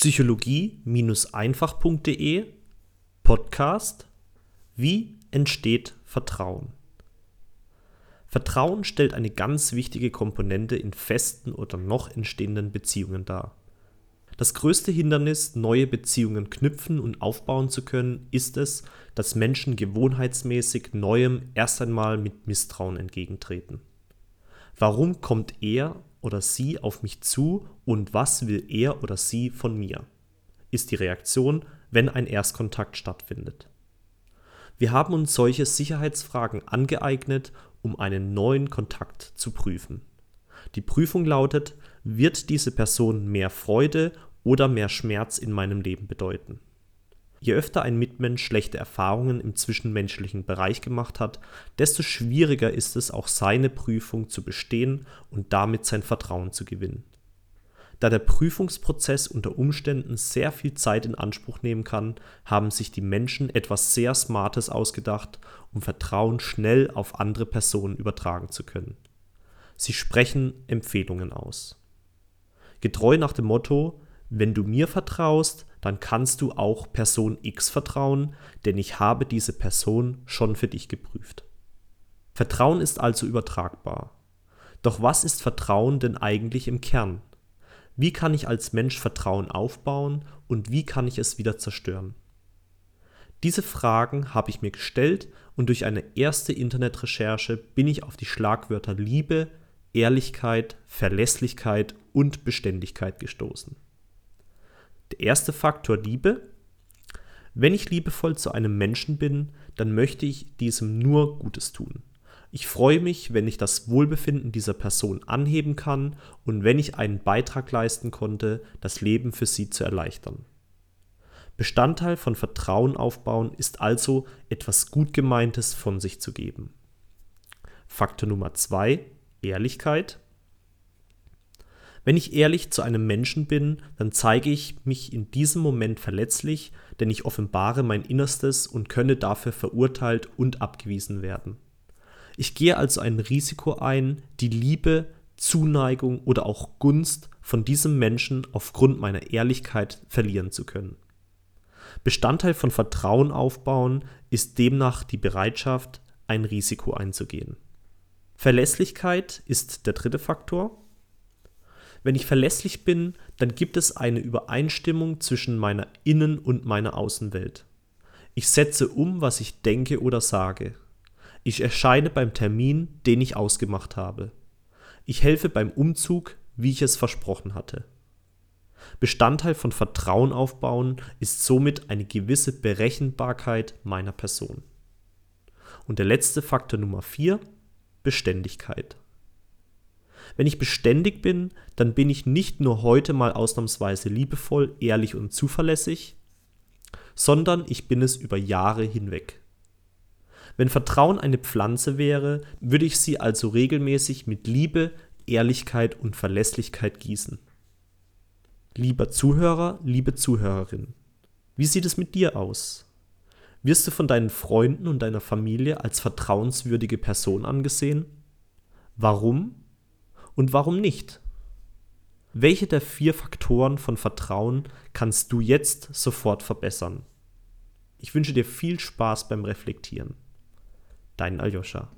psychologie-einfach.de Podcast Wie entsteht Vertrauen? Vertrauen stellt eine ganz wichtige Komponente in festen oder noch entstehenden Beziehungen dar. Das größte Hindernis, neue Beziehungen knüpfen und aufbauen zu können, ist es, dass Menschen gewohnheitsmäßig Neuem erst einmal mit Misstrauen entgegentreten. Warum kommt er oder sie auf mich zu und was will er oder sie von mir? Ist die Reaktion, wenn ein Erstkontakt stattfindet. Wir haben uns solche Sicherheitsfragen angeeignet, um einen neuen Kontakt zu prüfen. Die Prüfung lautet, wird diese Person mehr Freude oder mehr Schmerz in meinem Leben bedeuten? Je öfter ein Mitmensch schlechte Erfahrungen im zwischenmenschlichen Bereich gemacht hat, desto schwieriger ist es auch seine Prüfung zu bestehen und damit sein Vertrauen zu gewinnen. Da der Prüfungsprozess unter Umständen sehr viel Zeit in Anspruch nehmen kann, haben sich die Menschen etwas sehr Smartes ausgedacht, um Vertrauen schnell auf andere Personen übertragen zu können. Sie sprechen Empfehlungen aus. Getreu nach dem Motto, wenn du mir vertraust, dann kannst du auch Person X vertrauen, denn ich habe diese Person schon für dich geprüft. Vertrauen ist also übertragbar. Doch was ist Vertrauen denn eigentlich im Kern? Wie kann ich als Mensch Vertrauen aufbauen und wie kann ich es wieder zerstören? Diese Fragen habe ich mir gestellt und durch eine erste Internetrecherche bin ich auf die Schlagwörter Liebe, Ehrlichkeit, Verlässlichkeit und Beständigkeit gestoßen. Der erste Faktor Liebe. Wenn ich liebevoll zu einem Menschen bin, dann möchte ich diesem nur Gutes tun. Ich freue mich, wenn ich das Wohlbefinden dieser Person anheben kann und wenn ich einen Beitrag leisten konnte, das Leben für sie zu erleichtern. Bestandteil von Vertrauen aufbauen ist also etwas Gutgemeintes von sich zu geben. Faktor Nummer zwei: Ehrlichkeit. Wenn ich ehrlich zu einem Menschen bin, dann zeige ich mich in diesem Moment verletzlich, denn ich offenbare mein Innerstes und könne dafür verurteilt und abgewiesen werden. Ich gehe also ein Risiko ein, die Liebe, Zuneigung oder auch Gunst von diesem Menschen aufgrund meiner Ehrlichkeit verlieren zu können. Bestandteil von Vertrauen aufbauen ist demnach die Bereitschaft, ein Risiko einzugehen. Verlässlichkeit ist der dritte Faktor. Wenn ich verlässlich bin, dann gibt es eine Übereinstimmung zwischen meiner Innen- und meiner Außenwelt. Ich setze um, was ich denke oder sage. Ich erscheine beim Termin, den ich ausgemacht habe. Ich helfe beim Umzug, wie ich es versprochen hatte. Bestandteil von Vertrauen aufbauen ist somit eine gewisse Berechenbarkeit meiner Person. Und der letzte Faktor Nummer 4, Beständigkeit. Wenn ich beständig bin, dann bin ich nicht nur heute mal ausnahmsweise liebevoll, ehrlich und zuverlässig, sondern ich bin es über Jahre hinweg. Wenn Vertrauen eine Pflanze wäre, würde ich sie also regelmäßig mit Liebe, Ehrlichkeit und Verlässlichkeit gießen. Lieber Zuhörer, liebe Zuhörerin, wie sieht es mit dir aus? Wirst du von deinen Freunden und deiner Familie als vertrauenswürdige Person angesehen? Warum und warum nicht? Welche der vier Faktoren von Vertrauen kannst du jetzt sofort verbessern? Ich wünsche dir viel Spaß beim Reflektieren. Dein Aljoscha.